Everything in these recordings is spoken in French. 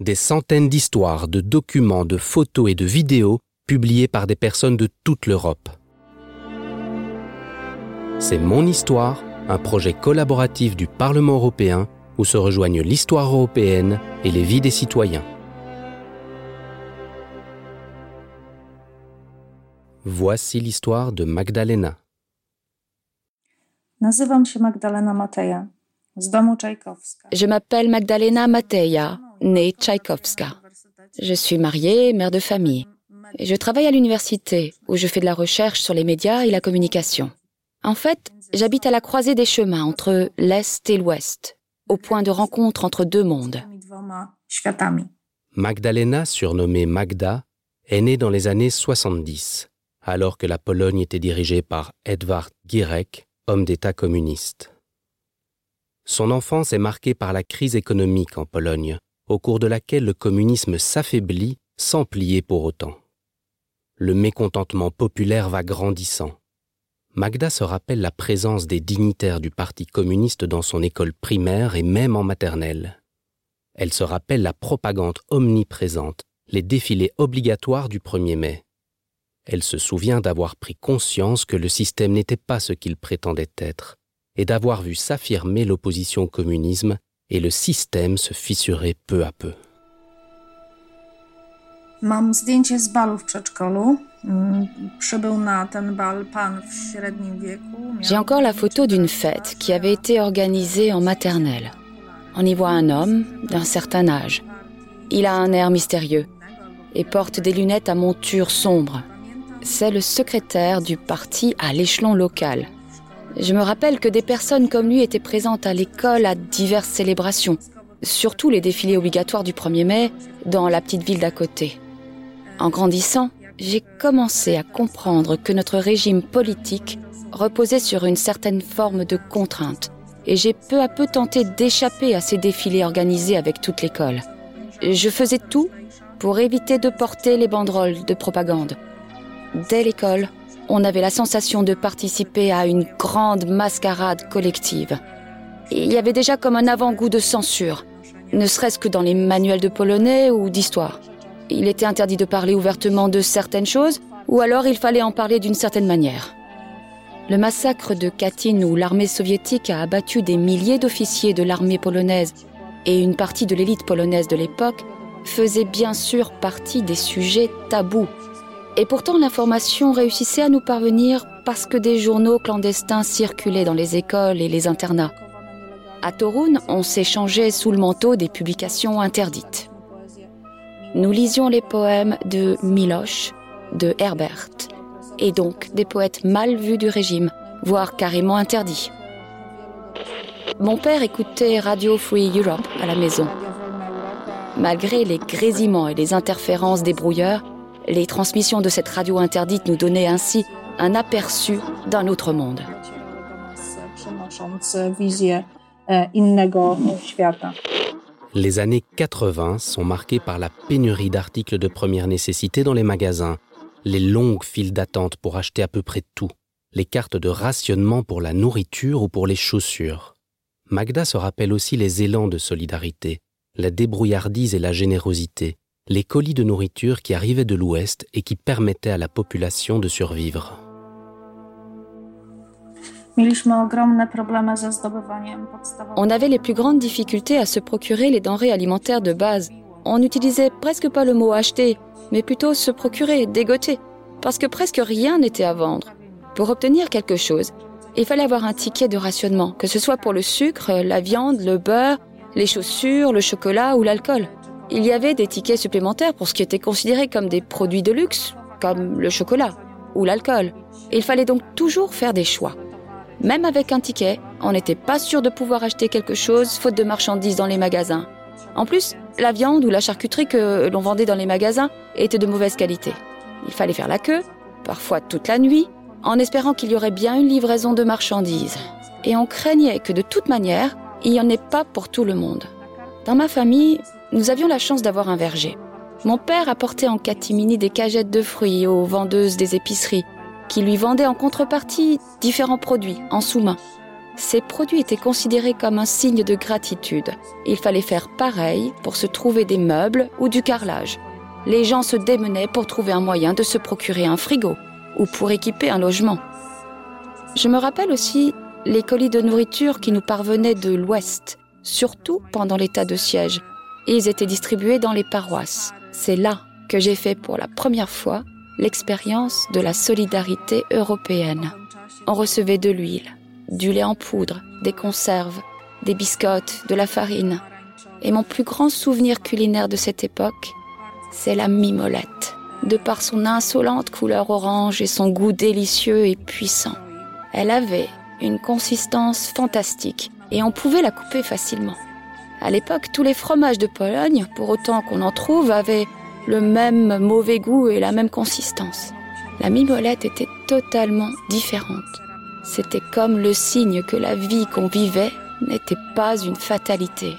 des centaines d'histoires, de documents, de photos et de vidéos publiés par des personnes de toute l'Europe. C'est Mon Histoire, un projet collaboratif du Parlement européen où se rejoignent l'histoire européenne et les vies des citoyens. Voici l'histoire de Magdalena. Je m'appelle Magdalena Mateja, née Tchaïkovska. Je suis mariée, mère de famille. Je travaille à l'université, où je fais de la recherche sur les médias et la communication. En fait, j'habite à la croisée des chemins entre l'Est et l'Ouest, au point de rencontre entre deux mondes. Magdalena, surnommée Magda, est née dans les années 70, alors que la Pologne était dirigée par Edvard Gierek, homme d'État communiste. Son enfance est marquée par la crise économique en Pologne, au cours de laquelle le communisme s'affaiblit sans plier pour autant. Le mécontentement populaire va grandissant. Magda se rappelle la présence des dignitaires du Parti communiste dans son école primaire et même en maternelle. Elle se rappelle la propagande omniprésente, les défilés obligatoires du 1er mai. Elle se souvient d'avoir pris conscience que le système n'était pas ce qu'il prétendait être, et d'avoir vu s'affirmer l'opposition au communisme et le système se fissurer peu à peu. Mm, J'ai encore la photo d'une fête qui avait été organisée en maternelle. On y voit un homme d'un certain âge. Il a un air mystérieux et porte des lunettes à monture sombre. C'est le secrétaire du parti à l'échelon local. Je me rappelle que des personnes comme lui étaient présentes à l'école à diverses célébrations, surtout les défilés obligatoires du 1er mai dans la petite ville d'à côté. En grandissant, j'ai commencé à comprendre que notre régime politique reposait sur une certaine forme de contrainte, et j'ai peu à peu tenté d'échapper à ces défilés organisés avec toute l'école. Je faisais tout pour éviter de porter les banderoles de propagande. Dès l'école, on avait la sensation de participer à une grande mascarade collective. Il y avait déjà comme un avant-goût de censure, ne serait-ce que dans les manuels de polonais ou d'histoire. Il était interdit de parler ouvertement de certaines choses, ou alors il fallait en parler d'une certaine manière. Le massacre de Katyn où l'armée soviétique a abattu des milliers d'officiers de l'armée polonaise et une partie de l'élite polonaise de l'époque faisait bien sûr partie des sujets tabous et pourtant, l'information réussissait à nous parvenir parce que des journaux clandestins circulaient dans les écoles et les internats. À Torun, on s'échangeait sous le manteau des publications interdites. Nous lisions les poèmes de Miloš, de Herbert, et donc des poètes mal vus du régime, voire carrément interdits. Mon père écoutait Radio Free Europe à la maison. Malgré les grésillements et les interférences des brouilleurs, les transmissions de cette radio interdite nous donnaient ainsi un aperçu d'un autre monde. Les années 80 sont marquées par la pénurie d'articles de première nécessité dans les magasins, les longues files d'attente pour acheter à peu près tout, les cartes de rationnement pour la nourriture ou pour les chaussures. Magda se rappelle aussi les élans de solidarité, la débrouillardise et la générosité, les colis de nourriture qui arrivaient de l'Ouest et qui permettaient à la population de survivre. On avait les plus grandes difficultés à se procurer les denrées alimentaires de base. On n'utilisait presque pas le mot acheter, mais plutôt se procurer, dégoter, parce que presque rien n'était à vendre. Pour obtenir quelque chose, il fallait avoir un ticket de rationnement, que ce soit pour le sucre, la viande, le beurre, les chaussures, le chocolat ou l'alcool. Il y avait des tickets supplémentaires pour ce qui était considéré comme des produits de luxe, comme le chocolat ou l'alcool. Il fallait donc toujours faire des choix. Même avec un ticket, on n'était pas sûr de pouvoir acheter quelque chose faute de marchandises dans les magasins. En plus, la viande ou la charcuterie que l'on vendait dans les magasins était de mauvaise qualité. Il fallait faire la queue, parfois toute la nuit, en espérant qu'il y aurait bien une livraison de marchandises. Et on craignait que de toute manière, il n'y en ait pas pour tout le monde. Dans ma famille, nous avions la chance d'avoir un verger. Mon père apportait en catimini des cagettes de fruits aux vendeuses des épiceries, qui lui vendaient en contrepartie différents produits en sous-main. ces produits étaient considérés comme un signe de gratitude. Il fallait faire pareil pour se trouver des meubles ou du carrelage. Les gens se démenaient pour trouver un moyen de se procurer un frigo ou pour équiper un logement. Je me rappelle aussi les colis de nourriture qui nous parvenaient de l'Ouest, surtout pendant l'état de siège. Ils étaient distribués dans les paroisses. C'est là que j'ai fait pour la première fois l'expérience de la solidarité européenne. On recevait de l'huile, du lait en poudre, des conserves, des biscottes, de la farine. Et mon plus grand souvenir culinaire de cette époque, c'est la mimolette, de par son insolente couleur orange et son goût délicieux et puissant. Elle avait une consistance fantastique et on pouvait la couper facilement. À l'époque, tous les fromages de Pologne, pour autant qu'on en trouve, avaient le même mauvais goût et la même consistance. La mimolette était totalement différente. C'était comme le signe que la vie qu'on vivait n'était pas une fatalité.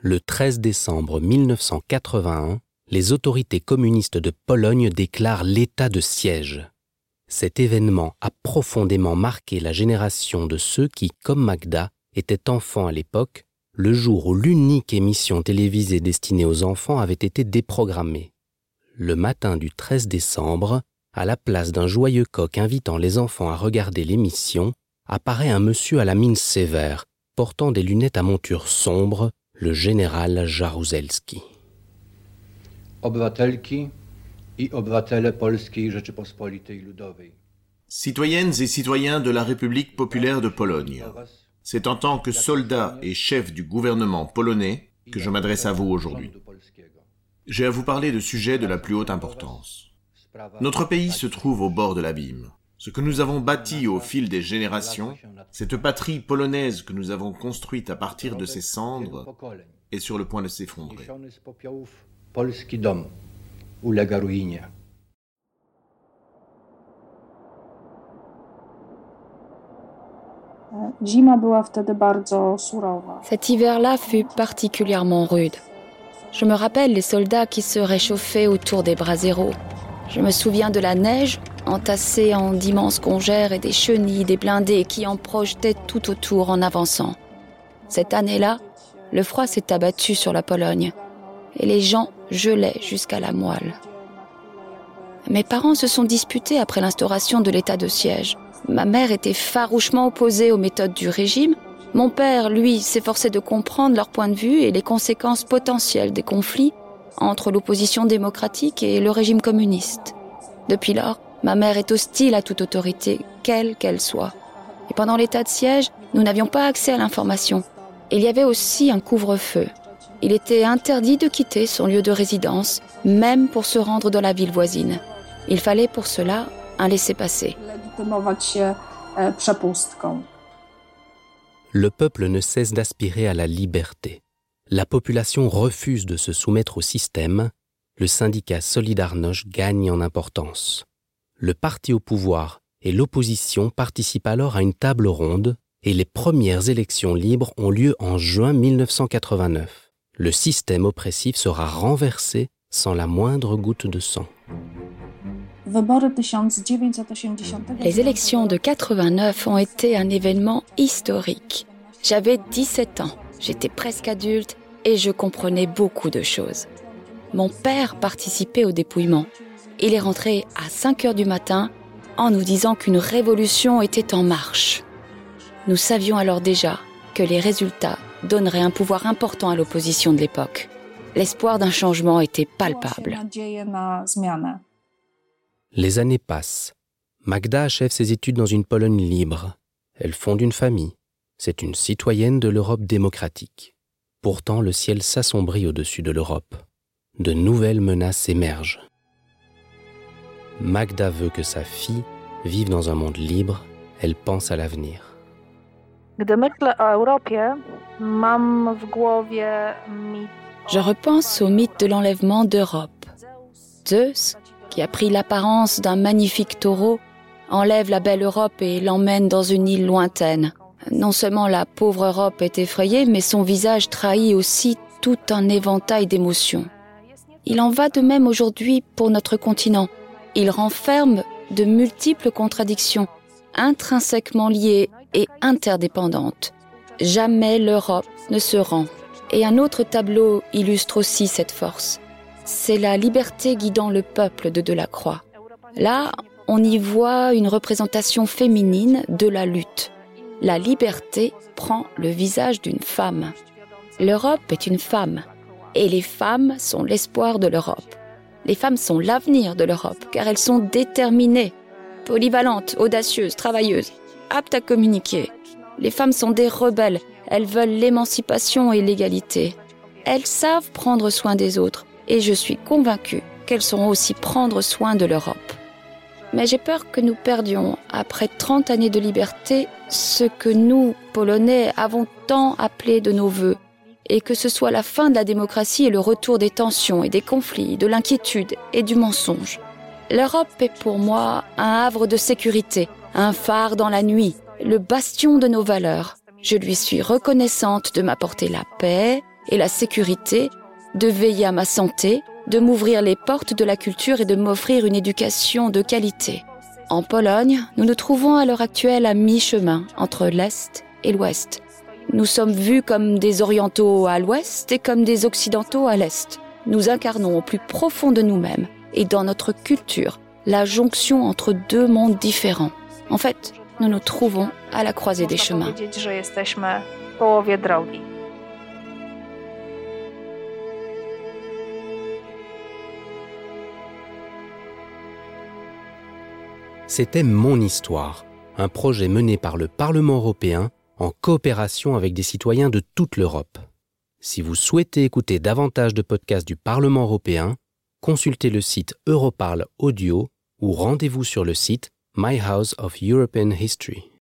Le 13 décembre 1981, les autorités communistes de Pologne déclarent l'état de siège. Cet événement a profondément marqué la génération de ceux qui, comme Magda, étaient enfants à l'époque le jour où l'unique émission télévisée destinée aux enfants avait été déprogrammée. Le matin du 13 décembre, à la place d'un joyeux coq invitant les enfants à regarder l'émission, apparaît un monsieur à la mine sévère, portant des lunettes à monture sombre, le général Jaruzelski. Citoyennes et citoyens de la République populaire de Pologne, c'est en tant que soldat et chef du gouvernement polonais que je m'adresse à vous aujourd'hui. J'ai à vous parler de sujets de la plus haute importance. Notre pays se trouve au bord de l'abîme. Ce que nous avons bâti au fil des générations, cette patrie polonaise que nous avons construite à partir de ses cendres, est sur le point de s'effondrer. Cet hiver-là fut particulièrement rude. Je me rappelle les soldats qui se réchauffaient autour des braseros. Je me souviens de la neige entassée en d'immenses congères et des chenilles, des blindés qui en projetaient tout autour en avançant. Cette année-là, le froid s'est abattu sur la Pologne et les gens gelaient jusqu'à la moelle. Mes parents se sont disputés après l'instauration de l'état de siège. Ma mère était farouchement opposée aux méthodes du régime. Mon père, lui, s'efforçait de comprendre leur point de vue et les conséquences potentielles des conflits entre l'opposition démocratique et le régime communiste. Depuis lors, ma mère est hostile à toute autorité, quelle qu'elle soit. Et pendant l'état de siège, nous n'avions pas accès à l'information. Il y avait aussi un couvre-feu. Il était interdit de quitter son lieu de résidence, même pour se rendre dans la ville voisine. Il fallait pour cela un laissez-passer. Le peuple ne cesse d'aspirer à la liberté. La population refuse de se soumettre au système. Le syndicat Solidarność gagne en importance. Le parti au pouvoir et l'opposition participent alors à une table ronde et les premières élections libres ont lieu en juin 1989. Le système oppressif sera renversé sans la moindre goutte de sang. Les élections de 89 ont été un événement historique. J'avais 17 ans, j'étais presque adulte et je comprenais beaucoup de choses. Mon père participait au dépouillement. Il est rentré à 5 heures du matin en nous disant qu'une révolution était en marche. Nous savions alors déjà que les résultats donneraient un pouvoir important à l'opposition de l'époque. L'espoir d'un changement était palpable. Les années passent. Magda achève ses études dans une Pologne libre. Elle fonde une famille. C'est une citoyenne de l'Europe démocratique. Pourtant, le ciel s'assombrit au-dessus de l'Europe. De nouvelles menaces émergent. Magda veut que sa fille vive dans un monde libre. Elle pense à l'avenir. Je repense au mythe de l'enlèvement d'Europe. Zeus, qui a pris l'apparence d'un magnifique taureau, enlève la belle Europe et l'emmène dans une île lointaine. Non seulement la pauvre Europe est effrayée, mais son visage trahit aussi tout un éventail d'émotions. Il en va de même aujourd'hui pour notre continent. Il renferme de multiples contradictions, intrinsèquement liées et interdépendantes. Jamais l'Europe ne se rend. Et un autre tableau illustre aussi cette force. C'est la liberté guidant le peuple de Delacroix. Là, on y voit une représentation féminine de la lutte. La liberté prend le visage d'une femme. L'Europe est une femme, et les femmes sont l'espoir de l'Europe. Les femmes sont l'avenir de l'Europe, car elles sont déterminées, polyvalentes, audacieuses, travailleuses, aptes à communiquer. Les femmes sont des rebelles, elles veulent l'émancipation et l'égalité. Elles savent prendre soin des autres, et je suis convaincue qu'elles sauront aussi prendre soin de l'Europe. Mais j'ai peur que nous perdions, après 30 années de liberté, ce que nous, Polonais, avons tant appelé de nos voeux, et que ce soit la fin de la démocratie et le retour des tensions et des conflits, de l'inquiétude et du mensonge. L'Europe est pour moi un havre de sécurité, un phare dans la nuit, le bastion de nos valeurs. Je lui suis reconnaissante de m'apporter la paix et la sécurité, de veiller à ma santé, de m'ouvrir les portes de la culture et de m'offrir une éducation de qualité. En Pologne, nous nous trouvons à l'heure actuelle à mi-chemin entre l'Est et l'Ouest. Nous sommes vus comme des Orientaux à l'Ouest et comme des Occidentaux à l'Est. Nous incarnons au plus profond de nous-mêmes et dans notre culture la jonction entre deux mondes différents. En fait, nous nous trouvons à la croisée des chemins. C'était Mon Histoire, un projet mené par le Parlement européen en coopération avec des citoyens de toute l'Europe. Si vous souhaitez écouter davantage de podcasts du Parlement européen, consultez le site Europarl Audio ou rendez-vous sur le site My House of European History.